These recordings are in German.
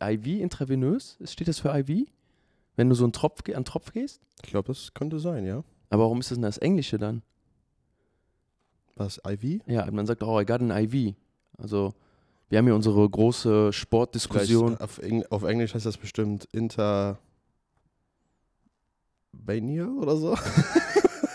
IV, intravenös? Steht das für IV? Wenn du so einen Tropf, an Tropf gehst? Ich glaube, das könnte sein, ja. Aber warum ist das denn das Englische dann? Was, IV? Ja, man sagt, oh, I got an IV. Also, wir haben hier unsere große Sportdiskussion. Vielleicht Auf, auf Englisch heißt das bestimmt Inter... Oder so?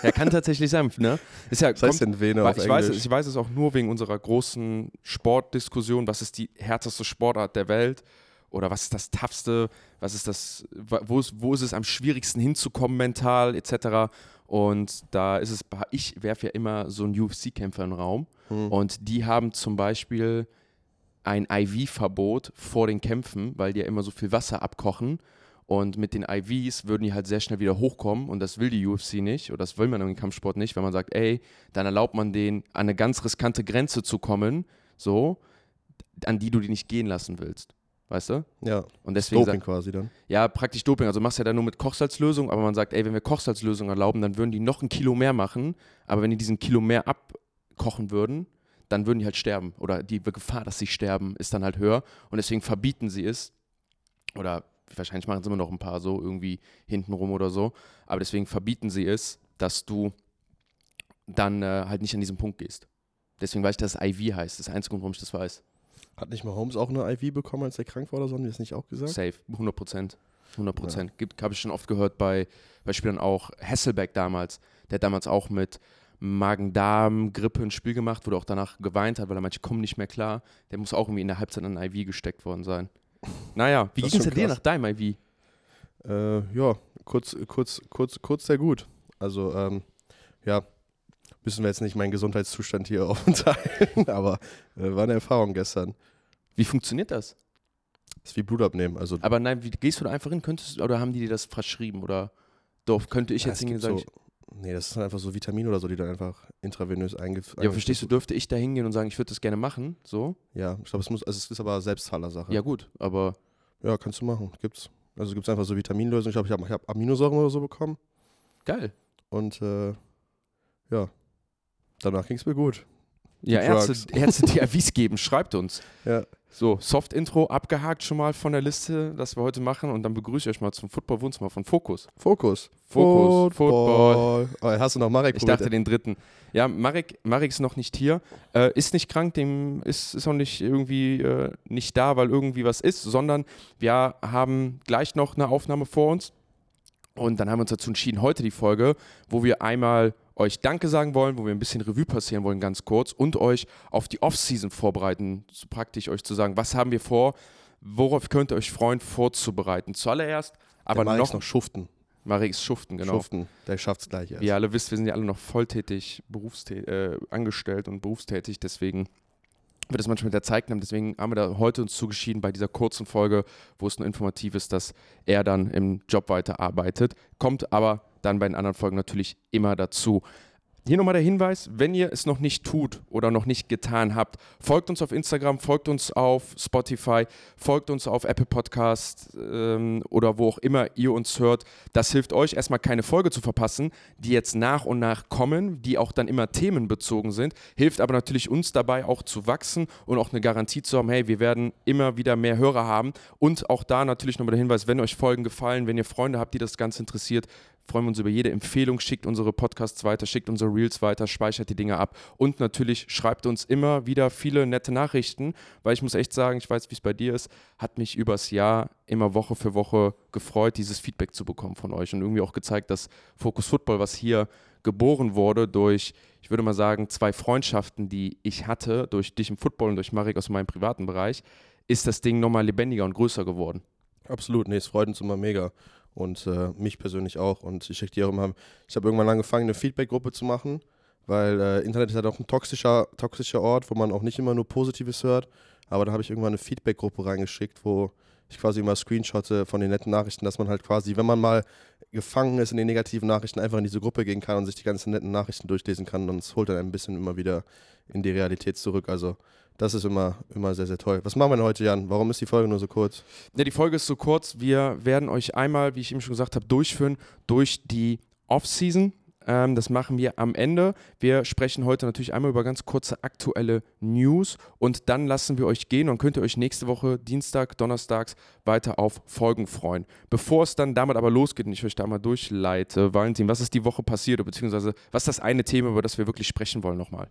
Ja, kann tatsächlich sein, ne? Ist ja, Was heißt denn Vene auf ich, weiß, Englisch? ich weiß es auch nur wegen unserer großen Sportdiskussion. Was ist die härteste Sportart der Welt? Oder was ist das toughste? Was ist das, wo ist, wo ist es am schwierigsten hinzukommen mental, etc. Und da ist es, ich werfe ja immer so einen UFC-Kämpfer in den Raum. Hm. Und die haben zum Beispiel ein IV-Verbot vor den Kämpfen, weil die ja immer so viel Wasser abkochen. Und mit den IVs würden die halt sehr schnell wieder hochkommen und das will die UFC nicht oder das will man im Kampfsport nicht, wenn man sagt, ey, dann erlaubt man denen an eine ganz riskante Grenze zu kommen, so, an die du die nicht gehen lassen willst. Weißt du? Ja, Und deswegen Doping sagt, quasi dann. ja, praktisch Doping. Also machst du ja dann nur mit Kochsalzlösung, aber man sagt, ey, wenn wir Kochsalzlösung erlauben, dann würden die noch ein Kilo mehr machen. Aber wenn die diesen Kilo mehr abkochen würden, dann würden die halt sterben. Oder die Gefahr, dass sie sterben, ist dann halt höher. Und deswegen verbieten sie es. Oder wahrscheinlich machen sie immer noch ein paar so irgendwie hintenrum oder so. Aber deswegen verbieten sie es, dass du dann äh, halt nicht an diesen Punkt gehst. Deswegen weiß ich, dass es IV heißt. Das ist der einzige Grund, warum ich das weiß. Hat nicht mal Holmes auch eine IV bekommen, als er krank war oder so? Haben die das nicht auch gesagt? Safe, 100 Prozent. 100 Prozent. Gibt, habe ich schon oft gehört bei, bei Spielern auch. Hasselbeck damals, der hat damals auch mit Magen-Darm-Grippe ein Spiel gemacht, er auch danach geweint hat, weil er manche kommen nicht mehr klar. Der muss auch irgendwie in der Halbzeit an ein IV gesteckt worden sein. Naja, wie ging es dir nach deinem IV? Äh, ja, kurz, kurz, kurz, kurz sehr gut. Also, ähm, ja, müssen wir jetzt nicht meinen Gesundheitszustand hier aufteilen, aber äh, war eine Erfahrung gestern. Wie funktioniert das? ist wie Blut abnehmen. Also, Aber nein, wie, gehst du da einfach hin? Könntest, oder haben die dir das verschrieben? Oder doch, könnte ich ja, jetzt es hingehen und sagen, so, nee, das ist dann einfach so Vitamine oder so, die dann einfach intravenös eingef ja, verstehst du, dürfte ich da hingehen und sagen, ich würde das gerne machen? So? Ja, ich glaube, es muss, also es ist aber Selbstzahlersache. Ja, gut, aber Ja, kannst du machen. Gibt's. Also gibt es einfach so Vitaminlösungen. Ich glaube, ich habe hab Aminosäuren oder so bekommen. geil. Und äh, ja, danach ging es mir gut. Ja, Die Ärzte, Drugs. Ärzte, die Avis geben, schreibt uns. Ja. So, Soft-Intro abgehakt schon mal von der Liste, das wir heute machen. Und dann begrüße ich euch mal zum Football-Wohnzimmer von Fokus. Fokus. Fokus, Football. Oh, hast du noch Marek Ich probiert? dachte den dritten. Ja, Marek, Marek ist noch nicht hier. Äh, ist nicht krank, dem ist, ist auch nicht irgendwie äh, nicht da, weil irgendwie was ist, sondern wir haben gleich noch eine Aufnahme vor uns. Und dann haben wir uns dazu entschieden, heute die Folge, wo wir einmal euch Danke sagen wollen, wo wir ein bisschen Revue passieren wollen, ganz kurz, und euch auf die Off-Season vorbereiten, so praktisch euch zu sagen, was haben wir vor, worauf könnt ihr euch freuen, vorzubereiten. Zuallererst, aber Der noch, noch Schuften. Marek ist Schuften, genau. Schuften. Der schafft es gleich erst. Wie ihr alle wisst, wir sind ja alle noch volltätig berufstä äh, angestellt und berufstätig, deswegen wird es manchmal mit der Zeit knapp. Deswegen haben wir da heute uns zugeschieden bei dieser kurzen Folge, wo es nur informativ ist, dass er dann im Job weiterarbeitet. Kommt aber dann bei den anderen Folgen natürlich immer dazu. Hier nochmal der Hinweis, wenn ihr es noch nicht tut oder noch nicht getan habt, folgt uns auf Instagram, folgt uns auf Spotify, folgt uns auf Apple Podcast ähm, oder wo auch immer ihr uns hört. Das hilft euch erstmal keine Folge zu verpassen, die jetzt nach und nach kommen, die auch dann immer themenbezogen sind, hilft aber natürlich uns dabei auch zu wachsen und auch eine Garantie zu haben, hey, wir werden immer wieder mehr Hörer haben und auch da natürlich nochmal der Hinweis, wenn euch Folgen gefallen, wenn ihr Freunde habt, die das Ganze interessiert, freuen wir uns über jede Empfehlung, schickt unsere Podcasts weiter, schickt unsere Reels weiter, speichert die Dinge ab und natürlich schreibt uns immer wieder viele nette Nachrichten, weil ich muss echt sagen, ich weiß, wie es bei dir ist, hat mich übers Jahr immer Woche für Woche gefreut, dieses Feedback zu bekommen von euch und irgendwie auch gezeigt, dass Focus Football, was hier geboren wurde durch, ich würde mal sagen, zwei Freundschaften, die ich hatte, durch dich im Football und durch Marek aus meinem privaten Bereich, ist das Ding nochmal lebendiger und größer geworden. Absolut, nee, es freut uns immer mega. Und äh, mich persönlich auch. Und ich schicke dir auch immer, ich habe irgendwann angefangen, eine Feedback-Gruppe zu machen, weil äh, Internet ist halt auch ein toxischer, toxischer Ort, wo man auch nicht immer nur Positives hört. Aber da habe ich irgendwann eine Feedback-Gruppe reingeschickt, wo ich quasi immer Screenshotte von den netten Nachrichten, dass man halt quasi, wenn man mal gefangen ist in den negativen Nachrichten, einfach in diese Gruppe gehen kann und sich die ganzen netten Nachrichten durchlesen kann. Und es holt dann ein bisschen immer wieder in die Realität zurück. Also das ist immer, immer sehr, sehr toll. Was machen wir denn heute, Jan? Warum ist die Folge nur so kurz? Ja, die Folge ist so kurz. Wir werden euch einmal, wie ich eben schon gesagt habe, durchführen durch die Off-Season. Ähm, das machen wir am Ende. Wir sprechen heute natürlich einmal über ganz kurze aktuelle News und dann lassen wir euch gehen und könnt ihr euch nächste Woche Dienstag, Donnerstags weiter auf Folgen freuen. Bevor es dann damit aber losgeht und ich euch da mal durchleite, Valentin, was ist die Woche passiert oder beziehungsweise was ist das eine Thema, über das wir wirklich sprechen wollen nochmal?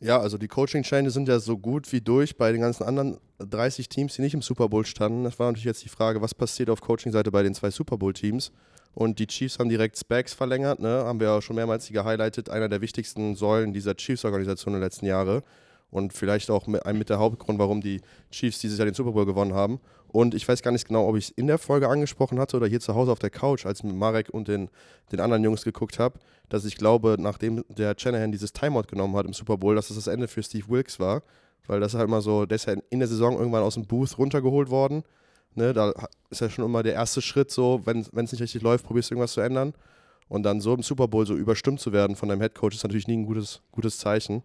Ja, also die Coaching-Scheine sind ja so gut wie durch bei den ganzen anderen 30 Teams, die nicht im Super Bowl standen. Das war natürlich jetzt die Frage, was passiert auf Coaching-Seite bei den zwei Super Bowl-Teams? Und die Chiefs haben direkt Specs verlängert, ne? haben wir auch schon mehrmals hier gehighlightet, einer der wichtigsten Säulen dieser Chiefs-Organisation den letzten Jahren. Und vielleicht auch mit, mit der Hauptgrund, warum die Chiefs dieses Jahr den Super Bowl gewonnen haben. Und ich weiß gar nicht genau, ob ich es in der Folge angesprochen hatte oder hier zu Hause auf der Couch, als ich mit Marek und den, den anderen Jungs geguckt habe, dass ich glaube, nachdem der Shanahan dieses Timeout genommen hat im Super Bowl, dass das das Ende für Steve Wilkes war. Weil das halt immer so, der ist ja in der Saison irgendwann aus dem Booth runtergeholt worden. Ne, da ist ja schon immer der erste Schritt so, wenn es nicht richtig läuft, probierst du irgendwas zu ändern. Und dann so im Super Bowl so überstimmt zu werden von deinem Headcoach ist natürlich nie ein gutes, gutes Zeichen.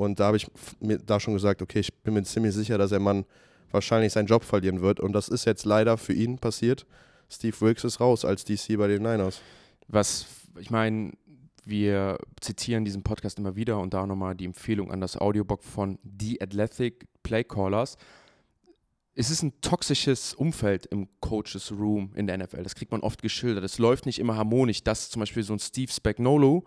Und da habe ich mir da schon gesagt, okay, ich bin mir ziemlich sicher, dass der Mann wahrscheinlich seinen Job verlieren wird. Und das ist jetzt leider für ihn passiert. Steve Wilkes ist raus als DC bei den Niners. Was, ich meine, wir zitieren diesen Podcast immer wieder und da nochmal die Empfehlung an das Audiobook von The Athletic Playcallers. Es ist ein toxisches Umfeld im Coaches Room in der NFL. Das kriegt man oft geschildert. Es läuft nicht immer harmonisch. Dass zum Beispiel so ein Steve Spagnolo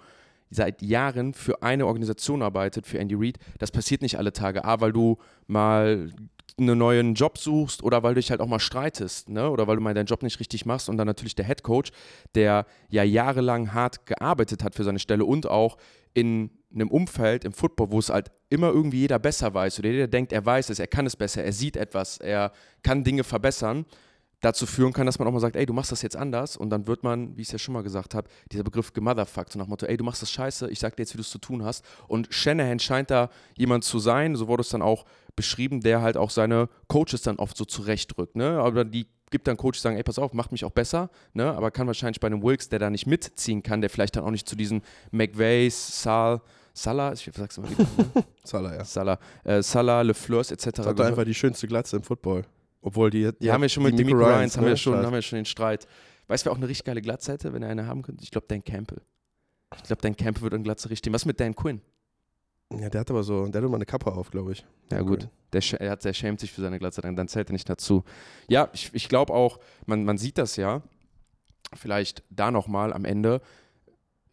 seit Jahren für eine Organisation arbeitet, für Andy Reid, das passiert nicht alle Tage. A, weil du mal einen neuen Job suchst oder weil du dich halt auch mal streitest, ne? Oder weil du mal deinen Job nicht richtig machst und dann natürlich der Head Coach, der ja jahrelang hart gearbeitet hat für seine Stelle und auch in einem Umfeld im Football, wo es halt immer irgendwie jeder besser weiß oder jeder denkt, er weiß es, er kann es besser, er sieht etwas, er kann Dinge verbessern, dazu führen kann, dass man auch mal sagt, ey, du machst das jetzt anders und dann wird man, wie ich es ja schon mal gesagt habe, dieser Begriff gemotherfuckt, so nach dem Motto, ey, du machst das scheiße, ich sag dir jetzt, wie du es zu tun hast und Shanahan scheint da jemand zu sein, so wurde es dann auch beschrieben, der halt auch seine Coaches dann oft so zurechtdrückt, ne, aber die gibt dann Coaches, die sagen, ey, pass auf, macht mich auch besser, ne, aber kann wahrscheinlich bei einem Wilkes, der da nicht mitziehen kann, der vielleicht dann auch nicht zu diesen McVays, Saal, Salah, ich sag's immer wieder. Ne? Salah, ja. Salah, äh, Salah, LeFleurs etc. Hat einfach die schönste Glatze im Football. Obwohl die. Die haben wir schon mit Demico Ryans, haben wir schon, haben wir schon den Streit. Weißt du, wer auch eine richtig geile Glatze hätte, wenn er eine haben könnte? Ich glaube, Dan Campbell. Ich glaube, Dan Campbell würde eine Glatze richtig. Was mit Dan Quinn? Ja, der hat aber so, der hat immer eine Kappe auf, glaube ich. Ja, gut. Der, er, hat, der schämt sich für seine Glatze, dann, dann zählt er nicht dazu. Ja, ich, ich glaube auch, man, man sieht das ja. Vielleicht da nochmal am Ende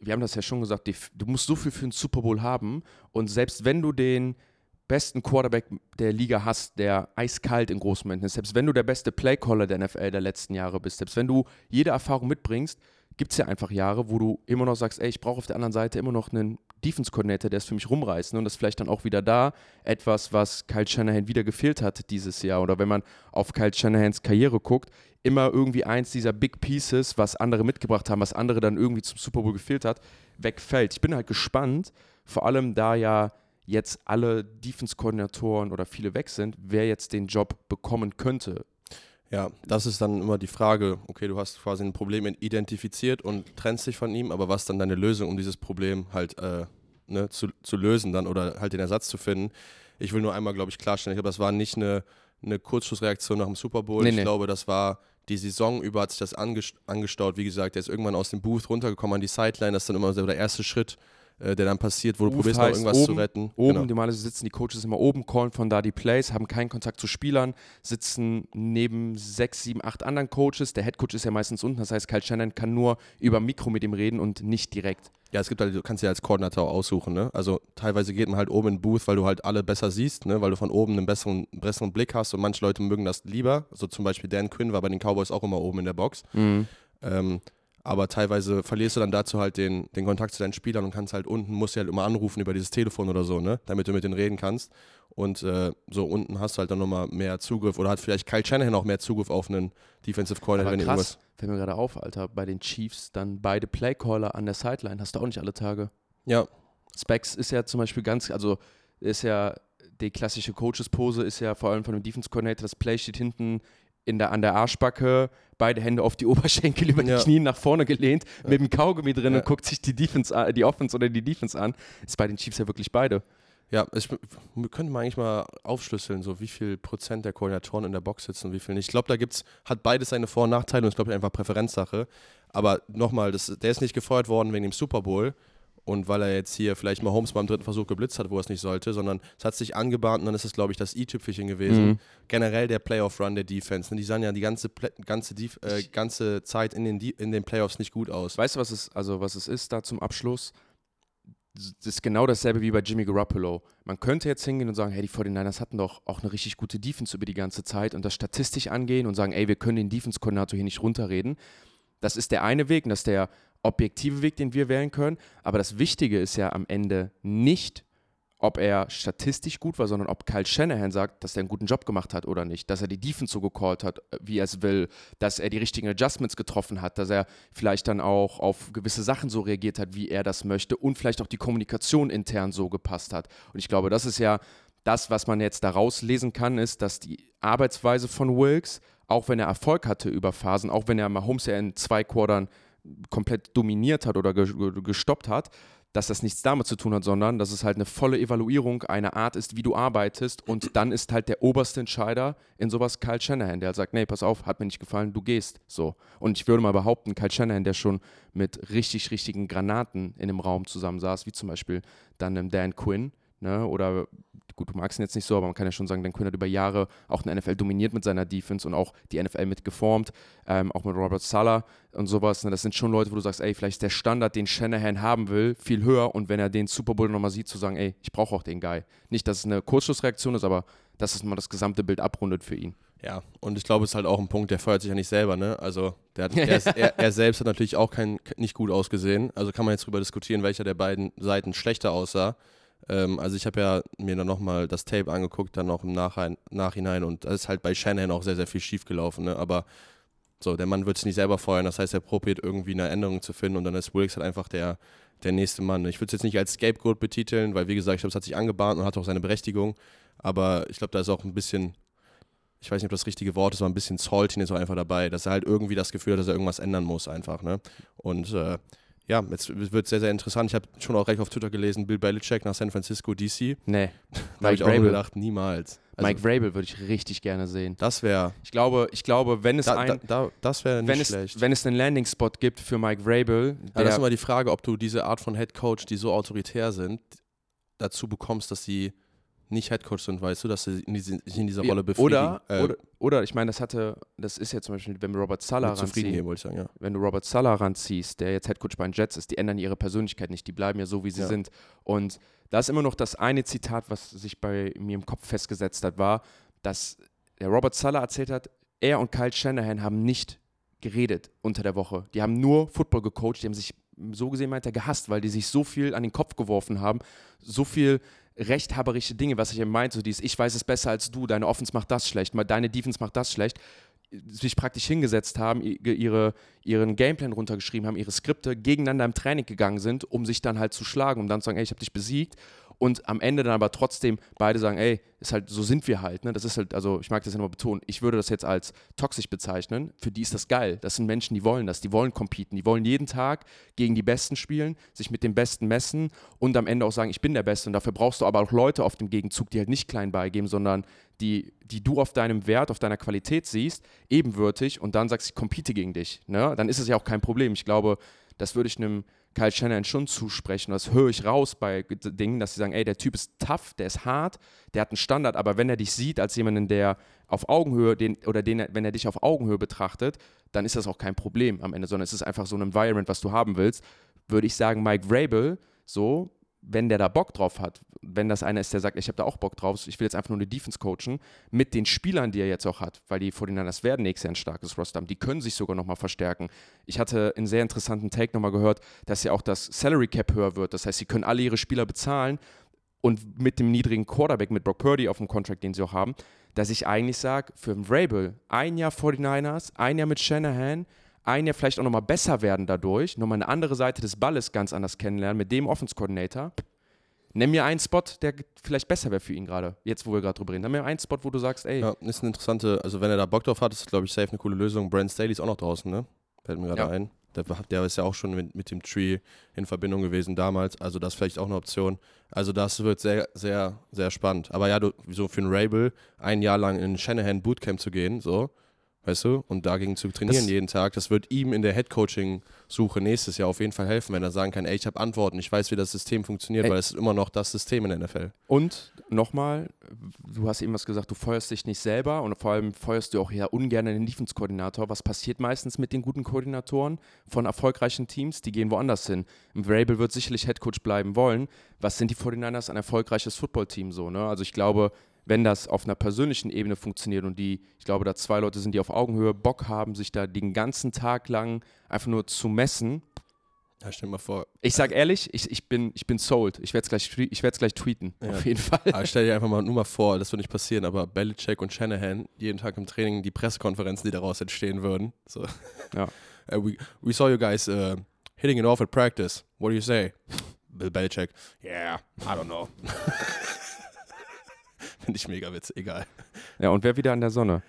wir haben das ja schon gesagt, die, du musst so viel für einen Super Bowl haben und selbst wenn du den besten Quarterback der Liga hast, der eiskalt in großen Momenten ist, selbst wenn du der beste Playcaller der NFL der letzten Jahre bist, selbst wenn du jede Erfahrung mitbringst, gibt es ja einfach Jahre, wo du immer noch sagst, ey, ich brauche auf der anderen Seite immer noch einen Defense-Coordinator, der es für mich rumreißt. Ne? Und das ist vielleicht dann auch wieder da etwas, was Kyle Shanahan wieder gefehlt hat dieses Jahr. Oder wenn man auf Kyle Shanahans Karriere guckt, immer irgendwie eins dieser Big Pieces, was andere mitgebracht haben, was andere dann irgendwie zum Super Bowl gefehlt hat, wegfällt. Ich bin halt gespannt, vor allem da ja jetzt alle Defense-Koordinatoren oder viele weg sind, wer jetzt den Job bekommen könnte. Ja, das ist dann immer die Frage, okay, du hast quasi ein Problem identifiziert und trennst dich von ihm, aber was dann deine Lösung, um dieses Problem halt äh, ne, zu, zu lösen dann oder halt den Ersatz zu finden. Ich will nur einmal, glaube ich, klarstellen, ich glaube, das war nicht eine, eine Kurzschlussreaktion nach dem Super Bowl. Nee, ich nee. glaube, das war die Saison über hat sich das angestaut. Wie gesagt, der ist irgendwann aus dem Booth runtergekommen an die Sideline. Das ist dann immer so der erste Schritt, äh, der dann passiert, wo du probierst noch irgendwas oben, zu retten. Oben, genau. normalerweise sitzen die Coaches immer oben, callen von da die Plays, haben keinen Kontakt zu Spielern, sitzen neben sechs, sieben, acht anderen Coaches. Der Headcoach ist ja meistens unten, das heißt, Kyle Shannon kann nur über Mikro mit ihm reden und nicht direkt. Ja, es gibt halt, du kannst ja als Koordinator aussuchen, ne? Also teilweise geht man halt oben in den Booth, weil du halt alle besser siehst, ne? Weil du von oben einen besseren, besseren Blick hast und manche Leute mögen das lieber. Also zum Beispiel Dan Quinn war bei den Cowboys auch immer oben in der Box. Mhm. Ähm, aber teilweise verlierst du dann dazu halt den, den Kontakt zu deinen Spielern und kannst halt unten, musst du halt immer anrufen über dieses Telefon oder so, ne? Damit du mit denen reden kannst. Und äh, so unten hast du halt dann nochmal mehr Zugriff oder hat vielleicht Kyle Shanahan auch mehr Zugriff auf einen Defensive Coordinator. Aber krass, fällt mir gerade auf, Alter, bei den Chiefs dann beide Playcaller an der Sideline hast du auch nicht alle Tage. Ja. Specs ist ja zum Beispiel ganz, also ist ja die klassische Coaches-Pose ist ja vor allem von dem Defense Coordinator, das Play steht hinten in der, an der Arschbacke, beide Hände auf die Oberschenkel über die ja. Knie nach vorne gelehnt, ja. mit dem Kaugummi drin und guckt sich die Defense, die Offense oder die Defense an. Ist bei den Chiefs ja wirklich beide. Ja, ich, könnte man eigentlich mal aufschlüsseln, so wie viel Prozent der Koordinatoren in der Box sitzen und wie viel nicht. Ich glaube, da gibt's, hat beides seine Vor- und Nachteile und es ist, glaube ich, einfach Präferenzsache. Aber nochmal, der ist nicht gefeuert worden wegen dem Super Bowl und weil er jetzt hier vielleicht mal Holmes beim dritten Versuch geblitzt hat, wo er es nicht sollte, sondern es hat sich angebahnt und dann ist es, glaube ich, das i-Tüpfelchen gewesen. Mhm. Generell der Playoff-Run der Defense. Ne? Die sahen ja die ganze, ganze, äh, ganze Zeit in den, in den Playoffs nicht gut aus. Weißt du, was es, also was es ist da zum Abschluss? das ist genau dasselbe wie bei Jimmy Garoppolo. Man könnte jetzt hingehen und sagen, hey, die 49ers hatten doch auch eine richtig gute Defense über die ganze Zeit und das statistisch angehen und sagen, ey, wir können den Defense-Koordinator hier nicht runterreden. Das ist der eine Weg und das ist der objektive Weg, den wir wählen können. Aber das Wichtige ist ja am Ende nicht, ob er statistisch gut war, sondern ob Kyle Shanahan sagt, dass er einen guten Job gemacht hat oder nicht, dass er die Defense so gecallt hat, äh, wie er es will, dass er die richtigen Adjustments getroffen hat, dass er vielleicht dann auch auf gewisse Sachen so reagiert hat, wie er das möchte und vielleicht auch die Kommunikation intern so gepasst hat. Und ich glaube, das ist ja das, was man jetzt daraus lesen kann, ist, dass die Arbeitsweise von Wilkes, auch wenn er Erfolg hatte über Phasen, auch wenn er Mahomes ja in zwei Quartern komplett dominiert hat oder gestoppt hat, dass das nichts damit zu tun hat, sondern dass es halt eine volle Evaluierung einer Art ist, wie du arbeitest. Und dann ist halt der oberste Entscheider in sowas Kyle Shanahan, der halt sagt, nee, pass auf, hat mir nicht gefallen, du gehst. So. Und ich würde mal behaupten, Kyle Shanahan, der schon mit richtig, richtigen Granaten in dem Raum zusammensaß, wie zum Beispiel dann Dan Quinn, ne, oder gut, du magst ihn jetzt nicht so, aber man kann ja schon sagen, Dan Quinn hat über Jahre auch eine NFL dominiert mit seiner Defense und auch die NFL mitgeformt, ähm, auch mit Robert Sala und sowas. Ne? Das sind schon Leute, wo du sagst, ey, vielleicht ist der Standard, den Shanahan haben will, viel höher und wenn er den Super Bowl nochmal sieht, zu sagen, ey, ich brauche auch den Guy. Nicht, dass es eine Kurzschlussreaktion ist, aber dass es mal das gesamte Bild abrundet für ihn. Ja, und ich glaube, es ist halt auch ein Punkt, der feuert sich ja nicht selber, ne? Also der hat, der ist, er, er, selbst hat natürlich auch kein, nicht gut ausgesehen. Also kann man jetzt darüber diskutieren, welcher der beiden Seiten schlechter aussah. Ähm, also ich habe ja mir dann nochmal das Tape angeguckt, dann auch im Nachhinein, Nachhinein und da ist halt bei Shanahan auch sehr, sehr viel schief gelaufen. Ne? Aber so, der Mann wird es nicht selber feuern, das heißt, er probiert irgendwie eine Änderung zu finden und dann ist Wilkes halt einfach der, der nächste Mann. Ich würde es jetzt nicht als Scapegoat betiteln, weil wie gesagt, ich glaube, es hat sich angebahnt und hat auch seine Berechtigung, aber ich glaube, da ist auch ein bisschen, ich weiß nicht, ob das richtige Wort ist, aber ein bisschen Saltiness auch einfach dabei, dass er halt irgendwie das Gefühl hat, dass er irgendwas ändern muss einfach, ne? Und äh, ja, jetzt wird es sehr, sehr interessant. Ich habe schon auch recht auf Twitter gelesen, Bill Belichick nach San Francisco, DC. Nee. da habe ich auch nur gedacht, niemals. Also, Mike Vrabel würde ich richtig gerne sehen. Das wäre. Ich glaube, ich glaube, wenn es da, ein, da, da, das wäre nicht wenn schlecht. Es, wenn es einen Landing-Spot gibt für Mike Vrabel. Ja, das ist immer die Frage, ob du diese Art von Head Coach, die so autoritär sind, dazu bekommst, dass sie nicht Headcoach sind, weißt du, dass sie in diese, sich in dieser Rolle befinden. Oder, äh, oder, oder, ich meine, das hatte, das ist ja zum Beispiel, wenn wir Robert Sala ranziehen, wollte ich sagen, ja. wenn du Robert Sala ranziehst, der jetzt Headcoach bei den Jets ist, die ändern ihre Persönlichkeit nicht, die bleiben ja so, wie sie ja. sind. Und da ist immer noch das eine Zitat, was sich bei mir im Kopf festgesetzt hat, war, dass der Robert Sala erzählt hat, er und Kyle Shanahan haben nicht geredet unter der Woche. Die haben nur Football gecoacht, die haben sich so gesehen meint er gehasst, weil die sich so viel an den Kopf geworfen haben, so viel rechthaberische Dinge, was ich eben meinte, so dieses, ich weiß es besser als du, deine Offense macht das schlecht, deine Defense macht das schlecht, sich praktisch hingesetzt haben, ihre, ihren Gameplan runtergeschrieben haben, ihre Skripte gegeneinander im Training gegangen sind, um sich dann halt zu schlagen, um dann zu sagen, ey, ich habe dich besiegt und am Ende dann aber trotzdem beide sagen, ey, ist halt, so sind wir halt, ne? Das ist halt, also ich mag das ja nochmal betonen, ich würde das jetzt als toxisch bezeichnen. Für die ist das geil. Das sind Menschen, die wollen das, die wollen competen, die wollen jeden Tag gegen die Besten spielen, sich mit den Besten messen und am Ende auch sagen, ich bin der Beste. Und dafür brauchst du aber auch Leute auf dem Gegenzug, die halt nicht klein beigeben, sondern die, die du auf deinem Wert, auf deiner Qualität siehst, ebenwürdig und dann sagst, ich compete gegen dich. Ne? Dann ist es ja auch kein Problem. Ich glaube, das würde ich einem Kyle Shannon schon zusprechen. Das höre ich raus bei Dingen, dass sie sagen, ey, der Typ ist tough, der ist hart, der hat einen Standard, aber wenn er dich sieht als jemanden, der auf Augenhöhe, den, oder den, wenn er dich auf Augenhöhe betrachtet, dann ist das auch kein Problem am Ende, sondern es ist einfach so ein Environment, was du haben willst. Würde ich sagen, Mike Vrabel, so, wenn der da Bock drauf hat, wenn das einer ist, der sagt, ich habe da auch Bock drauf, ich will jetzt einfach nur eine Defense coachen, mit den Spielern, die er jetzt auch hat, weil die 49ers werden nächstes Jahr ein starkes Roster haben, die können sich sogar nochmal verstärken. Ich hatte einen sehr interessanten Take nochmal gehört, dass ja auch das Salary Cap höher wird, das heißt, sie können alle ihre Spieler bezahlen und mit dem niedrigen Quarterback, mit Brock Purdy auf dem Contract, den sie auch haben, dass ich eigentlich sage, für Vrabel, ein Jahr 49ers, ein Jahr mit Shanahan, ein Jahr vielleicht auch nochmal besser werden dadurch, nochmal eine andere Seite des Balles ganz anders kennenlernen mit dem Offense Coordinator. Nimm mir einen Spot, der vielleicht besser wäre für ihn gerade, jetzt wo wir gerade drüber reden. Nimm mir einen Spot, wo du sagst, ey. Ja, ist eine interessante, also wenn er da Bock drauf hat, ist glaube ich safe eine coole Lösung. Brand Staley ist auch noch draußen, ne? Fällt mir gerade ja. ein. Der, der ist ja auch schon mit, mit dem Tree in Verbindung gewesen damals. Also das ist vielleicht auch eine Option. Also das wird sehr, sehr, sehr spannend. Aber ja, du, so für einen Rabel ein Jahr lang in Shanahan Bootcamp zu gehen, so, weißt du, und dagegen zu trainieren Das- jeden Tag, das wird ihm in der Headcoaching-Suche nächstes Jahr auf jeden Fall helfen, wenn er sagen kann, ey, ich habe Antworten, ich weiß, wie das System funktioniert, Ey. weil es ist immer noch das System in der NFL. Und nochmal, du hast eben was gesagt, du feuerst dich nicht selber und vor allem feuerst du auch ja ungern den Defense-Koordinator. Was passiert meistens mit den guten Koordinatoren von erfolgreichen Teams? Die gehen woanders hin. Im Vrabel wird sicherlich Headcoach bleiben wollen. Was sind die 49ers ein erfolgreiches Footballteam so? Ne? Also ich glaube, wenn das auf einer persönlichen Ebene funktioniert und die, ich glaube, da zwei Leute sind, die auf Augenhöhe Bock haben, sich da den ganzen Tag lang einfach nur zu messen, Ja, stell dir mal vor, ich sag ehrlich, ich, ich, bin, ich bin sold. Ich werde es gleich, twe- ich werd's gleich tweeten. Ja. Auf jeden Fall. aber stell dir einfach mal nur mal vor, das wird nicht passieren, aber Belichick und Shanahan jeden Tag im Training die Pressekonferenzen, die daraus entstehen würden. So. Ja. Uh, we, we saw you guys uh, hitting it off at practice. What do you say? Bill Belichick. Yeah, I don't know. Finde ich mega witzig, egal. Ja, und wer wieder an der Sonne.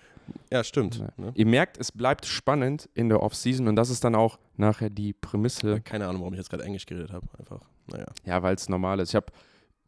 Ja, stimmt. Ja. Ne? Ihr merkt, es bleibt spannend in der Offseason und das ist dann auch nachher die Prämisse. Keine Ahnung, warum ich jetzt gerade Englisch geredet habe. Einfach, naja. Ja, weil es normal ist. Ich habe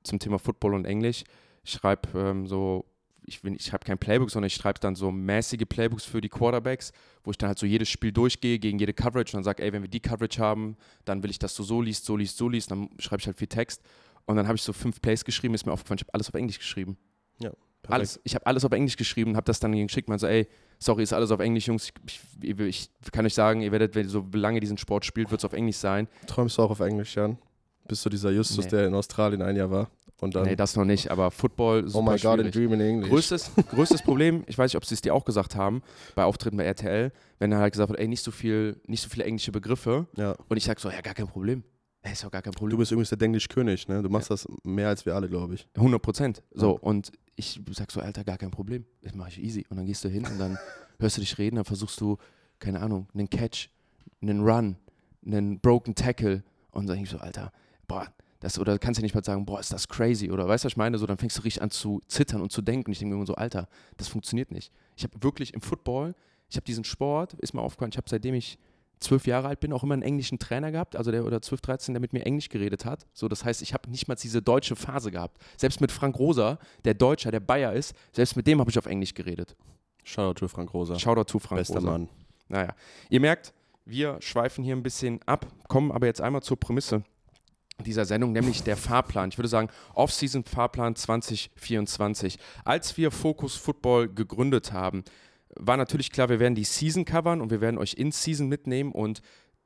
zum Thema Football und Englisch, ich schreibe ähm, so, ich, will- ich schreibe kein Playbook, sondern ich schreibe dann so mäßige Playbooks für die Quarterbacks, wo ich dann halt so jedes Spiel durchgehe gegen jede Coverage und dann sage, ey, wenn wir die Coverage haben, dann will ich, dass du so liest, so liest, so liest, dann schreibe ich halt viel Text. Und dann habe ich so fünf Plays geschrieben, ist mir aufgefallen, ich habe alles auf Englisch geschrieben. Perfekt. Alles, ich habe alles auf Englisch geschrieben, habe das dann geschickt, man so, ey, sorry, ist alles auf Englisch, Jungs. Ich, ich, ich kann euch sagen, ihr werdet, wenn ihr so lange diesen Sport spielt, wird es auf Englisch sein. Träumst du auch auf Englisch, Jan? Bist du dieser Justus, Nee. der in Australien ein Jahr war? Und dann, nee, das noch nicht, aber Football super oh my God, schwierig. in dream in English. Größtes, größtes Problem, ich weiß nicht, ob sie es dir auch gesagt haben, bei Auftritten bei RTL, wenn er halt gesagt wird, ey, nicht so viel, nicht so viele englische Begriffe. ja. Und ich sag so, ja, gar kein Problem. Ist doch gar kein Du Problem. bist übrigens der Denglisch König, ne? Du machst das mehr als wir alle, glaube ich. 100 Prozent. So, Ja. und ich sag so, Alter, gar kein Problem. Das mache ich easy. Und dann gehst du hin und dann hörst du dich reden, dann versuchst du, keine Ahnung, einen Catch, einen Run, einen Broken Tackle. Und dann denk ich so, Alter, boah, das, oder kannst du nicht mal sagen, boah, ist das crazy? Oder weißt du, was ich meine? So, dann fängst du richtig an zu zittern und zu denken. Und ich denke mir immer so, Alter, das funktioniert nicht. Ich habe wirklich im Football, ich habe diesen Sport, ist mir aufgefallen, ich habe seitdem ich zwölf Jahre alt bin, auch immer einen englischen Trainer gehabt, also der oder 12, 13, der mit mir Englisch geredet hat. So, das heißt, ich habe nicht mal diese deutsche Phase gehabt. Selbst mit Frank Rosa, der Deutscher, der Bayer ist, selbst mit dem habe ich auf Englisch geredet. Shoutout to Frank Rosa. Shoutout to Frank Bester Rosa. Mann. Naja, ihr merkt, wir schweifen hier ein bisschen ab, kommen aber jetzt einmal zur Prämisse dieser Sendung, nämlich der Fahrplan. Ich würde sagen, Off-Season-Fahrplan 2024. Als wir Focus Football gegründet haben, war natürlich klar, wir werden die Season covern und wir werden euch in Season mitnehmen und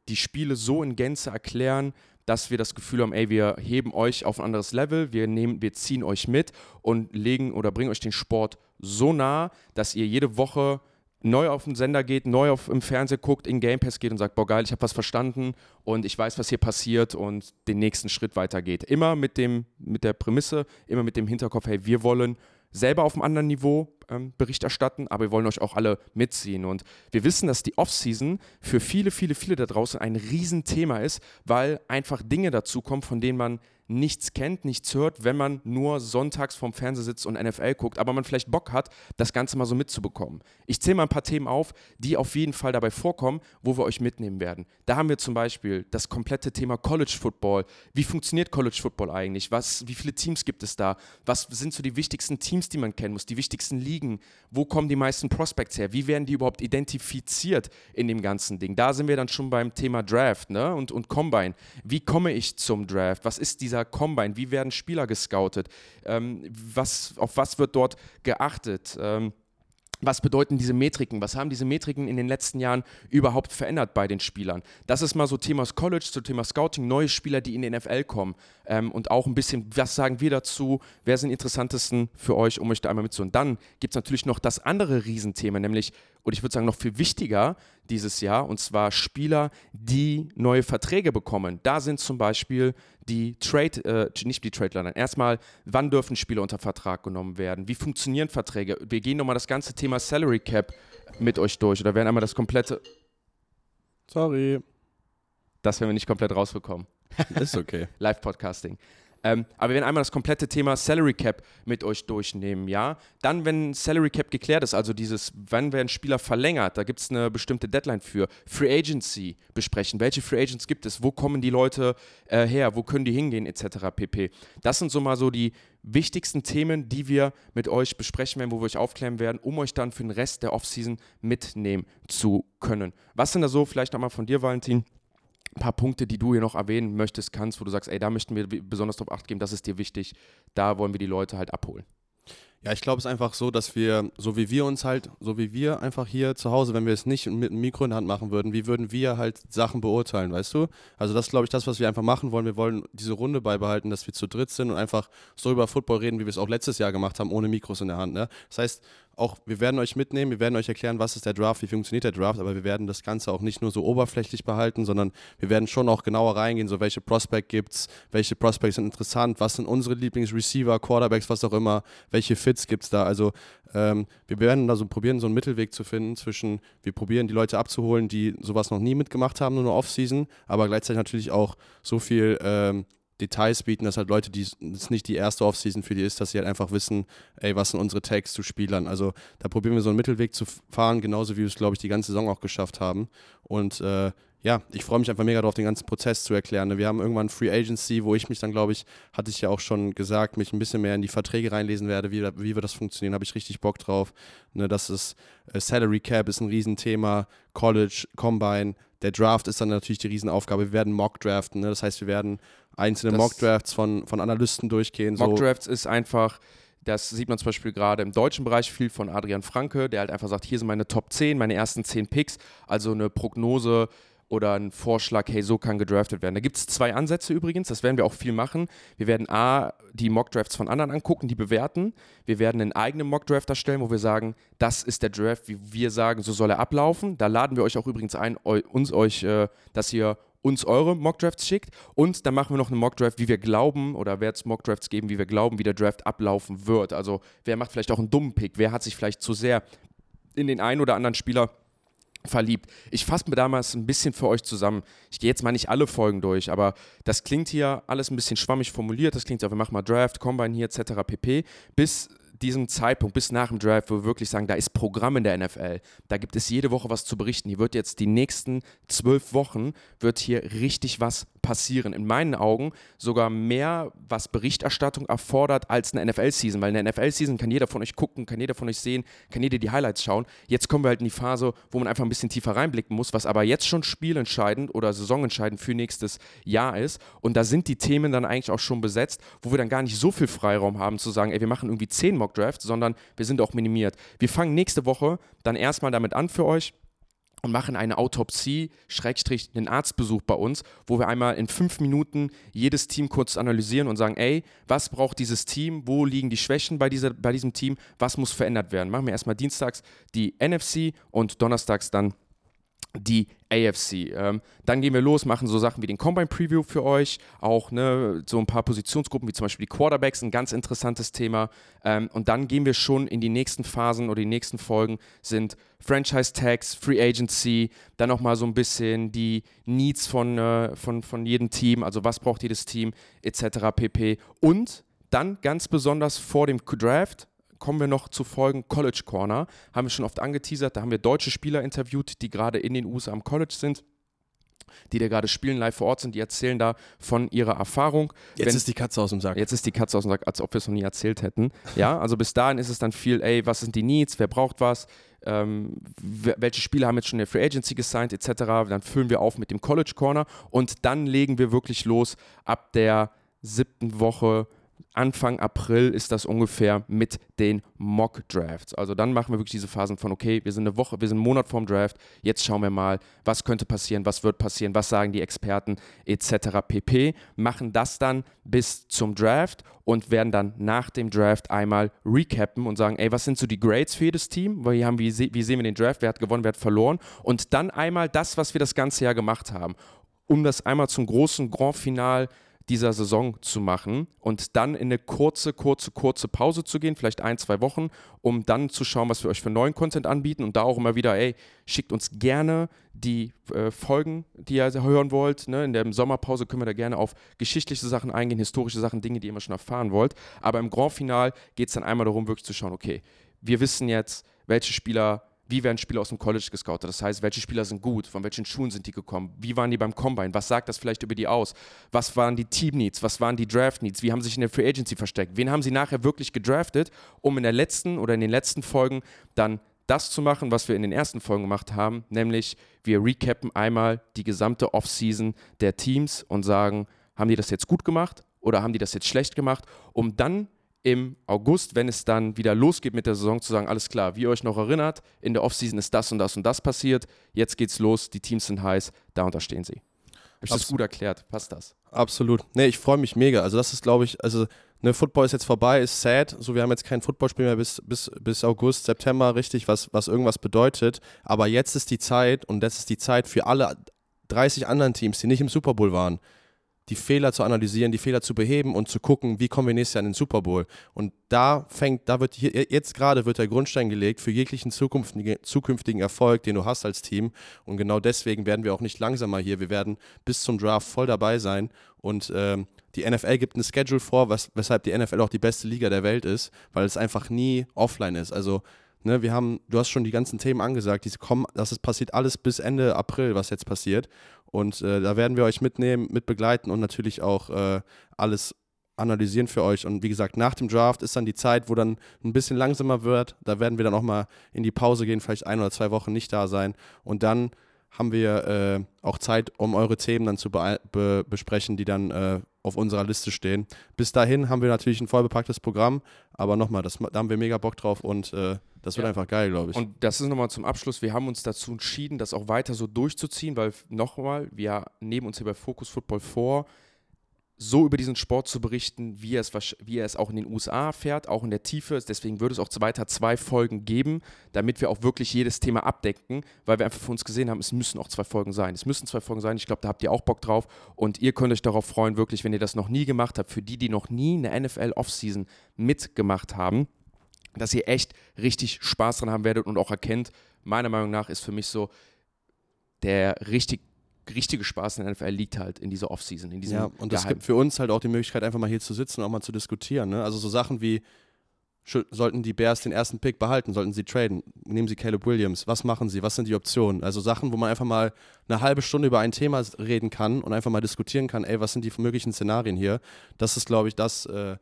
die Spiele so in Gänze erklären, dass wir das Gefühl haben, ey, wir heben euch auf ein anderes Level, wir nehmen, wir ziehen euch mit und legen oder bringen euch den Sport so nah, dass ihr jede Woche neu auf den Sender geht, neu auf im Fernseher guckt, in Game Pass geht und sagt, boah geil, ich habe was verstanden und ich weiß, was hier passiert und den nächsten Schritt weitergeht. Immer mit dem mit der Prämisse, immer mit dem Hinterkopf, hey, wir wollen selber auf einem anderen Niveau ähm, Bericht erstatten, aber wir wollen euch auch alle mitziehen. Und wir wissen, dass die Offseason für viele, viele, viele da draußen ein Riesenthema ist, weil einfach Dinge dazukommen, von denen man nichts kennt, nichts hört, wenn man nur sonntags vorm Fernseher sitzt und NFL guckt, aber man vielleicht Bock hat, das Ganze mal so mitzubekommen. Ich zähle mal ein paar Themen auf, die auf jeden Fall dabei vorkommen, wo wir euch mitnehmen werden. Da haben wir zum Beispiel das komplette Thema College Football. Wie funktioniert College Football eigentlich? Was, wie viele Teams gibt es da? Was sind so die wichtigsten Teams, die man kennen muss? Die wichtigsten Ligen? Wo kommen die meisten Prospects her? Wie werden die überhaupt identifiziert in dem ganzen Ding? Da sind wir dann schon beim Thema Draft ne? und, und Combine. Wie komme ich zum Draft? Was ist dieser Combine? Wie werden Spieler gescoutet? Ähm, was, auf was wird dort geachtet? Ähm, was bedeuten diese Metriken? Was haben diese Metriken in den letzten Jahren überhaupt verändert bei den Spielern? Das ist mal so Thema College, so Thema Scouting, neue Spieler, die in den NFL kommen. Ähm, und auch ein bisschen, was sagen wir dazu? Wer sind interessantesten für euch, um euch da einmal mitzuholen? Dann gibt es natürlich noch das andere Riesenthema, nämlich, und ich würde sagen, noch viel wichtiger dieses Jahr, und zwar Spieler, die neue Verträge bekommen. Da sind zum Beispiel die Trade, äh, nicht die Trade-Line. Erstmal, wann dürfen Spieler unter Vertrag genommen werden? Wie funktionieren Verträge? Wir gehen nochmal das ganze Thema Salary Cap mit euch durch oder werden einmal das komplette, Sorry. das werden wir nicht komplett rausbekommen. Ist okay. Live-Podcasting. Ähm, aber wir werden einmal das komplette Thema Salary Cap mit euch durchnehmen, ja. Dann, wenn Salary Cap geklärt ist, also dieses, wann werden Spieler verlängert, da gibt es eine bestimmte Deadline für. Free Agency besprechen. Welche Free Agents gibt es? Wo kommen die Leute äh, her? Wo können die hingehen, etc. pp. Das sind so mal so die wichtigsten Themen, die wir mit euch besprechen werden, wo wir euch aufklären werden, um euch dann für den Rest der Offseason mitnehmen zu können. Was sind da so, vielleicht nochmal von dir, Valentin? Ein paar Punkte, die du hier noch erwähnen möchtest, kannst, wo du sagst, ey, da möchten wir besonders drauf acht geben, das ist dir wichtig, da wollen wir die Leute halt abholen. Ja, ich glaube, es ist einfach so, dass wir, so wie wir uns halt, so wie wir einfach hier zu Hause, wenn wir es nicht mit einem Mikro in der Hand machen würden, wie würden wir halt Sachen beurteilen, weißt du? Also das ist, glaube ich, das, was wir einfach machen wollen. Wir wollen diese Runde beibehalten, dass wir zu dritt sind und einfach so über Football reden, wie wir es auch letztes Jahr gemacht haben, ohne Mikros in der Hand. Ne? Das heißt, auch, wir werden euch mitnehmen, wir werden euch erklären, was ist der Draft, wie funktioniert der Draft, aber wir werden das Ganze auch nicht nur so oberflächlich behalten, sondern wir werden schon auch genauer reingehen, so welche Prospect gibt es, welche Prospects sind interessant, was sind unsere Lieblingsreceiver, Quarterbacks, was auch immer, welche Fits gibt es da. Also ähm, wir werden da so probieren, so einen Mittelweg zu finden zwischen, wir probieren die Leute abzuholen, die sowas noch nie mitgemacht haben, nur eine Offseason, aber gleichzeitig natürlich auch so viel ähm, Details bieten, dass halt Leute, die es nicht die erste Offseason für die ist, dass sie halt einfach wissen, ey, was sind unsere Tags zu Spielern. Also da probieren wir so einen Mittelweg zu fahren, genauso wie wir es, glaube ich, die ganze Saison auch geschafft haben. Und äh, ja, ich freue mich einfach mega darauf, den ganzen Prozess zu erklären. Ne? Wir haben irgendwann Free Agency, wo ich mich dann, glaube ich, hatte ich ja auch schon gesagt, mich ein bisschen mehr in die Verträge reinlesen werde, wie, wie wir das funktionieren, habe ich richtig Bock drauf. Ne, das ist äh, Salary Cap ist ein Riesenthema, College, Combine, der Draft ist dann natürlich die Riesenaufgabe. Wir werden Mock draften, ne? das heißt, wir werden einzelne Mock Drafts von, von Analysten durchgehen. Mock Drafts so. ist einfach das sieht man zum Beispiel gerade im deutschen Bereich viel von Adrian Franke, der halt einfach sagt, hier sind meine Top 10, meine ersten 10 Picks, also eine Prognose oder ein Vorschlag, hey, so kann gedraftet werden. Da gibt es zwei Ansätze übrigens, das werden wir auch viel machen. Wir werden A, die Mockdrafts von anderen angucken, die bewerten. Wir werden einen eigenen Mockdraft erstellen, wo wir sagen, das ist der Draft, wie wir sagen, so soll er ablaufen. Da laden wir euch auch übrigens ein, uns euch, äh, dass ihr uns eure Mockdrafts schickt und dann machen wir noch einen Mockdraft, wie wir glauben oder wer es Mockdrafts geben, wie wir glauben, wie der Draft ablaufen wird. Also wer macht vielleicht auch einen dummen Pick, wer hat sich vielleicht zu sehr in den einen oder anderen Spieler verliebt. Ich fasse mir damals ein bisschen für euch zusammen. Ich gehe jetzt mal nicht alle Folgen durch, aber das klingt hier alles ein bisschen schwammig formuliert. Das klingt ja, wir machen mal Draft, Combine hier etc. pp. Bis diesem Zeitpunkt, bis nach dem Draft, wo wir wirklich sagen, da ist Programm in der NFL. Da gibt es jede Woche was zu berichten. Hier wird jetzt die nächsten zwölf Wochen, wird hier richtig was passieren. In meinen Augen sogar mehr, was Berichterstattung erfordert als eine NFL-Season, weil in der NFL-Season kann jeder von euch gucken, kann jeder von euch sehen, kann jeder die Highlights schauen. Jetzt kommen wir halt in die Phase, wo man einfach ein bisschen tiefer reinblicken muss, was aber jetzt schon spielentscheidend oder saisonentscheidend für nächstes Jahr ist. Und da sind die Themen dann eigentlich auch schon besetzt, wo wir dann gar nicht so viel Freiraum haben zu sagen, ey, wir machen irgendwie zehn Mock Drafts, sondern wir sind auch minimiert. Wir fangen nächste Woche dann erstmal damit an für euch und machen eine Autopsie, Schrägstrich, einen Arztbesuch bei uns, wo wir einmal in fünf Minuten jedes Team kurz analysieren und sagen, ey, was braucht dieses Team, wo liegen die Schwächen bei, dieser, bei diesem Team, was muss verändert werden. Machen wir erstmal dienstags die NFC und donnerstags dann die AFC. Ähm, dann gehen wir los, machen so Sachen wie den Combine Preview für euch, auch ne, so ein paar Positionsgruppen wie zum Beispiel die Quarterbacks, ein ganz interessantes Thema. Ähm, und dann gehen wir schon in die nächsten Phasen oder die nächsten Folgen sind Franchise Tags, Free Agency, dann nochmal so ein bisschen die Needs von, äh, von, von jedem Team, also was braucht jedes Team etc. pp. Und dann ganz besonders vor dem Draft kommen wir noch zu Folgen College Corner. Haben wir schon oft angeteasert. Da haben wir deutsche Spieler interviewt, die gerade in den USA am College sind die da gerade spielen, live vor Ort sind, die erzählen da von ihrer Erfahrung. Jetzt Wenn, ist die Katze aus dem Sack. Jetzt ist die Katze aus dem Sack, als ob wir es noch nie erzählt hätten. Ja, also bis dahin ist es dann viel, ey, was sind die Needs, wer braucht was, ähm, welche Spieler haben jetzt schon in der Free Agency gesigned, etc. Dann füllen wir auf mit dem College Corner und dann legen wir wirklich los ab der siebten Woche Anfang April ist das ungefähr mit den Mock Drafts. Also dann machen wir wirklich diese Phasen von, okay, wir sind eine Woche, wir sind einen Monat vorm Draft, jetzt schauen wir mal, was könnte passieren, was wird passieren, was sagen die Experten etc. pp. Machen das dann bis zum Draft und werden dann nach dem Draft einmal recappen und sagen, ey, was sind so die Grades für jedes Team? Weil haben, wie, wie sehen wir den Draft, wer hat gewonnen, wer hat verloren? Und dann einmal das, was wir das ganze Jahr gemacht haben, um das einmal zum großen Grand Final dieser Saison zu machen und dann in eine kurze, kurze, kurze Pause zu gehen, vielleicht ein, zwei Wochen, um dann zu schauen, was wir euch für neuen Content anbieten und da auch immer wieder, ey, schickt uns gerne die äh, Folgen, die ihr hören wollt. Ne? In der Sommerpause können wir da gerne auf geschichtliche Sachen eingehen, historische Sachen, Dinge, die ihr immer schon erfahren wollt. Aber im Grand Final geht es dann einmal darum, wirklich zu schauen, okay, wir wissen jetzt, welche Spieler wie werden Spieler aus dem College gescoutet? Das heißt, welche Spieler sind gut? Von welchen Schulen sind die gekommen? Wie waren die beim Combine? Was sagt das vielleicht über die aus? Was waren die Team-Needs? Was waren die Draft-Needs? Wie haben sie sich in der Free Agency versteckt? Wen haben sie nachher wirklich gedraftet, um in der letzten oder in den letzten Folgen dann das zu machen, was wir in den ersten Folgen gemacht haben, nämlich wir recappen einmal die gesamte Offseason der Teams und sagen, haben die das jetzt gut gemacht oder haben die das jetzt schlecht gemacht, um dann im August, wenn es dann wieder losgeht mit der Saison, zu sagen, alles klar, wie ihr euch noch erinnert, in der Offseason ist das und das und das passiert, jetzt geht's los, die Teams sind heiß, da unterstehen sie. Habe ich das gut erklärt? Passt das? Absolut. Nee, ich freue mich mega. Also das ist, glaube ich, also ne, Football ist jetzt vorbei, ist sad. So, wir haben jetzt kein Footballspiel mehr bis, bis, bis August, September, richtig, was, was irgendwas bedeutet. Aber jetzt ist die Zeit und das ist die Zeit für alle 30 anderen Teams, die nicht im Super Bowl waren, die Fehler zu analysieren, die Fehler zu beheben und zu gucken, wie kommen wir nächstes Jahr in den Super Bowl. Und da fängt, da wird hier, jetzt gerade wird der Grundstein gelegt für jeglichen zukünftigen, zukünftigen Erfolg, den du hast als Team. Und genau deswegen werden wir auch nicht langsamer hier. Wir werden bis zum Draft voll dabei sein. Und ähm, die NFL gibt ein Schedule vor, was, weshalb die NFL auch die beste Liga der Welt ist, weil es einfach nie offline ist. Also Ne, wir haben, du hast schon die ganzen Themen angesagt, diese kommen, das ist, passiert alles bis Ende April, was jetzt passiert. Und äh, da werden wir euch mitnehmen, mit begleiten und natürlich auch äh, alles analysieren für euch. Und wie gesagt, nach dem Draft ist dann die Zeit, wo dann ein bisschen langsamer wird. Da werden wir dann auch mal in die Pause gehen, vielleicht ein oder zwei Wochen nicht da sein. Und dann haben wir äh, auch Zeit, um eure Themen dann zu be be besprechen, die dann äh, auf unserer Liste stehen. Bis dahin haben wir natürlich ein vollbepacktes Programm, aber nochmal, da haben wir mega Bock drauf und äh, das wird ja. einfach geil, glaube ich. Und das ist nochmal zum Abschluss, wir haben uns dazu entschieden, das auch weiter so durchzuziehen, weil nochmal, wir nehmen uns hier bei Focus Football vor, so über diesen Sport zu berichten, wie er, es, wie er es auch in den USA fährt, auch in der Tiefe. Deswegen würde es auch weiter zwei Folgen geben, damit wir auch wirklich jedes Thema abdecken, weil wir einfach für uns gesehen haben, es müssen auch zwei Folgen sein. Es müssen zwei Folgen sein. Ich glaube, da habt ihr auch Bock drauf. Und ihr könnt euch darauf freuen, wirklich, wenn ihr das noch nie gemacht habt, für die, die noch nie eine NFL Offseason mitgemacht haben, dass ihr echt richtig Spaß dran haben werdet und auch erkennt, meiner Meinung nach ist für mich so der richtig richtige Spaß in der NFL liegt halt in dieser Offseason, in diesem Ja, und es gibt für uns halt auch die Möglichkeit, einfach mal hier zu sitzen und auch mal zu diskutieren. Ne? Also so Sachen wie, sollten die Bears den ersten Pick behalten, sollten sie traden, nehmen sie Caleb Williams, was machen sie, was sind die Optionen? Also Sachen, wo man einfach mal eine halbe Stunde über ein Thema reden kann und einfach mal diskutieren kann, ey, was sind die möglichen Szenarien hier? Das ist, glaube ich, das, äh,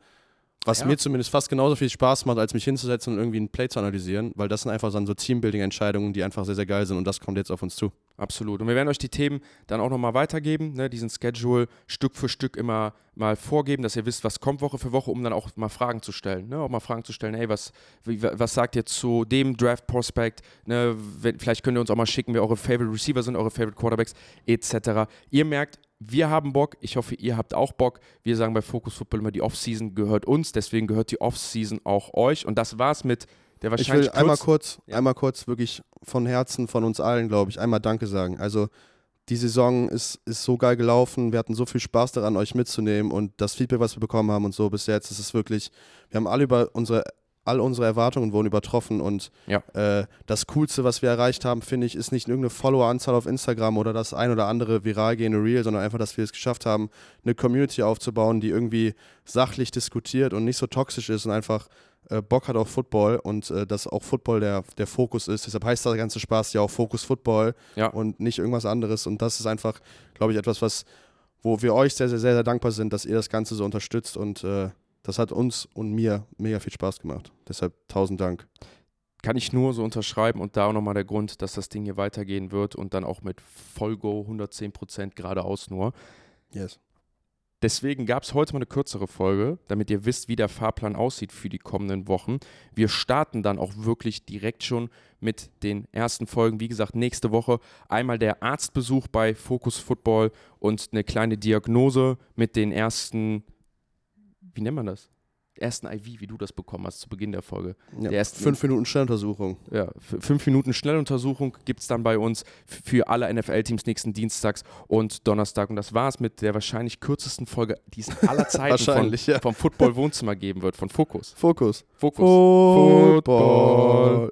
was ja. mir zumindest fast genauso viel Spaß macht, als mich hinzusetzen und irgendwie ein Play zu analysieren, weil das sind einfach dann so Teambuilding-Entscheidungen, die einfach sehr, sehr geil sind und das kommt jetzt auf uns zu. Absolut. Und wir werden euch die Themen dann auch nochmal weitergeben, ne, diesen Schedule Stück für Stück immer mal vorgeben, dass ihr wisst, was kommt Woche für Woche, um dann auch mal Fragen zu stellen. Ne? Auch mal Fragen zu stellen, hey, was, wie, was sagt ihr zu dem Draft-Prospect? Ne? Vielleicht könnt ihr uns auch mal schicken, wer eure Favorite Receiver sind, eure Favorite Quarterbacks, etc. Ihr merkt, wir haben Bock. Ich hoffe, ihr habt auch Bock. Wir sagen bei Focus Football immer, die Offseason gehört uns, deswegen gehört die Offseason auch euch. Und das war's mit der wahrscheinlich. Ich will einmal kurz, ja. einmal kurz wirklich von Herzen von uns allen, glaube ich, einmal Danke sagen. Also die Saison ist, ist so geil gelaufen. Wir hatten so viel Spaß daran, euch mitzunehmen und das Feedback, was wir bekommen haben und so bis jetzt, ist es wirklich, wir haben alle über unsere all unsere Erwartungen wurden übertroffen und ja. äh, das Coolste, was wir erreicht haben, finde ich, ist nicht irgendeine Followeranzahl auf Instagram oder das ein oder andere viral gehende Reel, sondern einfach, dass wir es geschafft haben, eine Community aufzubauen, die irgendwie sachlich diskutiert und nicht so toxisch ist und einfach äh, Bock hat auf Football und äh, dass auch Football der, der Fokus ist. Deshalb heißt der ganze Spaß ja auch Fokus Football ja. und nicht irgendwas anderes. Und das ist einfach, glaube ich, etwas, was, wo wir euch sehr, sehr, sehr, sehr dankbar sind, dass ihr das Ganze so unterstützt und äh, das hat uns und mir mega viel Spaß gemacht. Deshalb tausend Dank. Kann ich nur so unterschreiben und da auch nochmal der Grund, dass das Ding hier weitergehen wird und dann auch mit Vollgo 110 Prozent geradeaus nur. Yes. Deswegen gab es heute mal eine kürzere Folge, damit ihr wisst, wie der Fahrplan aussieht für die kommenden Wochen. Wir starten dann auch wirklich direkt schon mit den ersten Folgen. Wie gesagt, nächste Woche einmal der Arztbesuch bei Focus Football und eine kleine Diagnose mit den ersten wie nennt man das? ersten IV, wie du das bekommen hast zu Beginn der Folge. Ja, Der ersten- fünf Minuten Schnelluntersuchung. Ja, fünf Minuten Schnelluntersuchung gibt es dann bei uns für alle NFL-Teams nächsten Dienstags und Donnerstag. Und das war's mit der wahrscheinlich kürzesten Folge, die es aller Zeiten von, ja. vom Football-Wohnzimmer geben wird, von Fokus. Fokus. Fokus. Football.